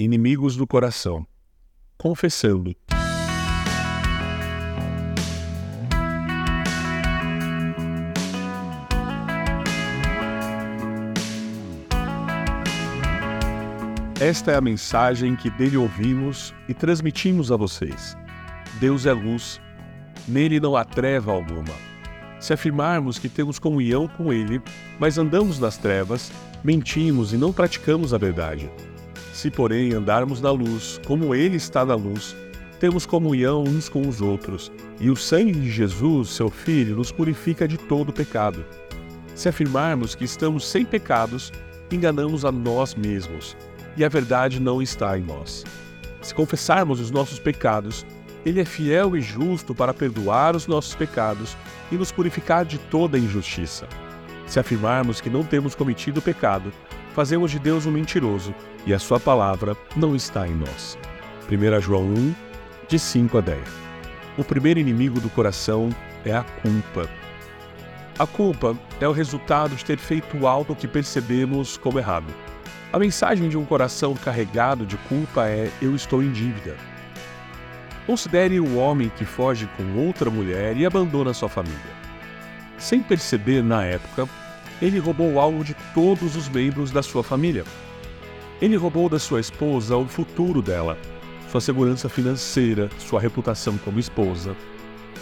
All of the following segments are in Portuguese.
Inimigos do coração. Confessando. Esta é a mensagem que dele ouvimos e transmitimos a vocês. Deus é luz, nele não há treva alguma. Se afirmarmos que temos comunhão com ele, mas andamos nas trevas, mentimos e não praticamos a verdade. Se, porém, andarmos na luz, como Ele está na luz, temos comunhão uns com os outros, e o sangue de Jesus, seu Filho, nos purifica de todo pecado. Se afirmarmos que estamos sem pecados, enganamos a nós mesmos, e a verdade não está em nós. Se confessarmos os nossos pecados, Ele é fiel e justo para perdoar os nossos pecados e nos purificar de toda injustiça. Se afirmarmos que não temos cometido pecado, fazemos de Deus um mentiroso e a sua palavra não está em nós. 1 João 1, de 5 a 10. O primeiro inimigo do coração é a culpa. A culpa é o resultado de ter feito algo que percebemos como errado. A mensagem de um coração carregado de culpa é: Eu estou em dívida. Considere o homem que foge com outra mulher e abandona sua família. Sem perceber na época, ele roubou algo de todos os membros da sua família. Ele roubou da sua esposa o futuro dela, sua segurança financeira, sua reputação como esposa.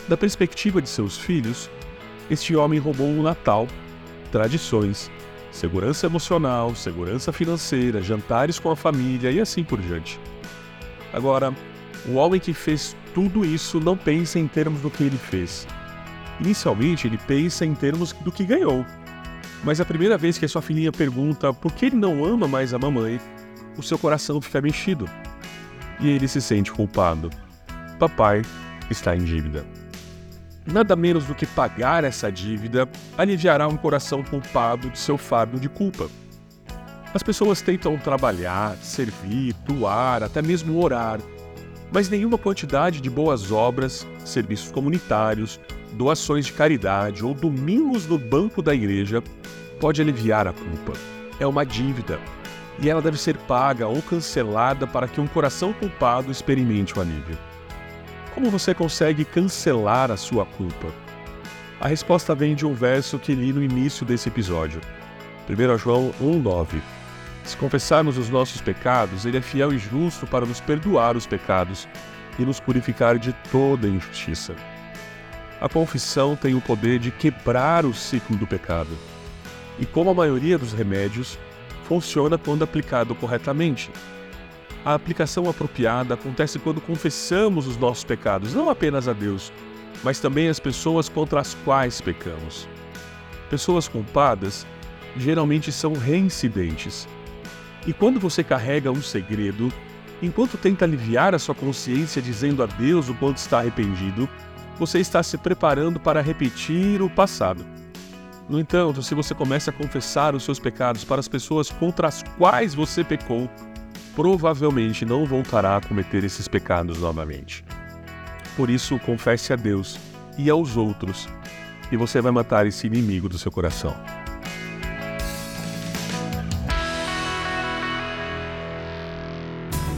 Da perspectiva de seus filhos, este homem roubou o Natal, tradições, segurança emocional, segurança financeira, jantares com a família e assim por diante. Agora, o homem que fez tudo isso não pensa em termos do que ele fez. Inicialmente, ele pensa em termos do que ganhou. Mas a primeira vez que a sua filhinha pergunta por que ele não ama mais a mamãe, o seu coração fica mexido. E ele se sente culpado. Papai está em dívida. Nada menos do que pagar essa dívida aliviará um coração culpado de seu fardo de culpa. As pessoas tentam trabalhar, servir, doar, até mesmo orar, mas nenhuma quantidade de boas obras, serviços comunitários, doações de caridade ou domingos no banco da igreja pode aliviar a culpa. É uma dívida e ela deve ser paga ou cancelada para que um coração culpado experimente o alívio. Como você consegue cancelar a sua culpa? A resposta vem de um verso que li no início desse episódio. 1 João 1,9 Se confessarmos os nossos pecados, Ele é fiel e justo para nos perdoar os pecados e nos purificar de toda injustiça. A confissão tem o poder de quebrar o ciclo do pecado. E como a maioria dos remédios, funciona quando aplicado corretamente. A aplicação apropriada acontece quando confessamos os nossos pecados, não apenas a Deus, mas também às pessoas contra as quais pecamos. Pessoas culpadas geralmente são reincidentes. E quando você carrega um segredo, enquanto tenta aliviar a sua consciência dizendo a Deus o quanto está arrependido, você está se preparando para repetir o passado. No entanto, se você começa a confessar os seus pecados para as pessoas contra as quais você pecou, provavelmente não voltará a cometer esses pecados novamente. Por isso, confesse a Deus e aos outros, e você vai matar esse inimigo do seu coração.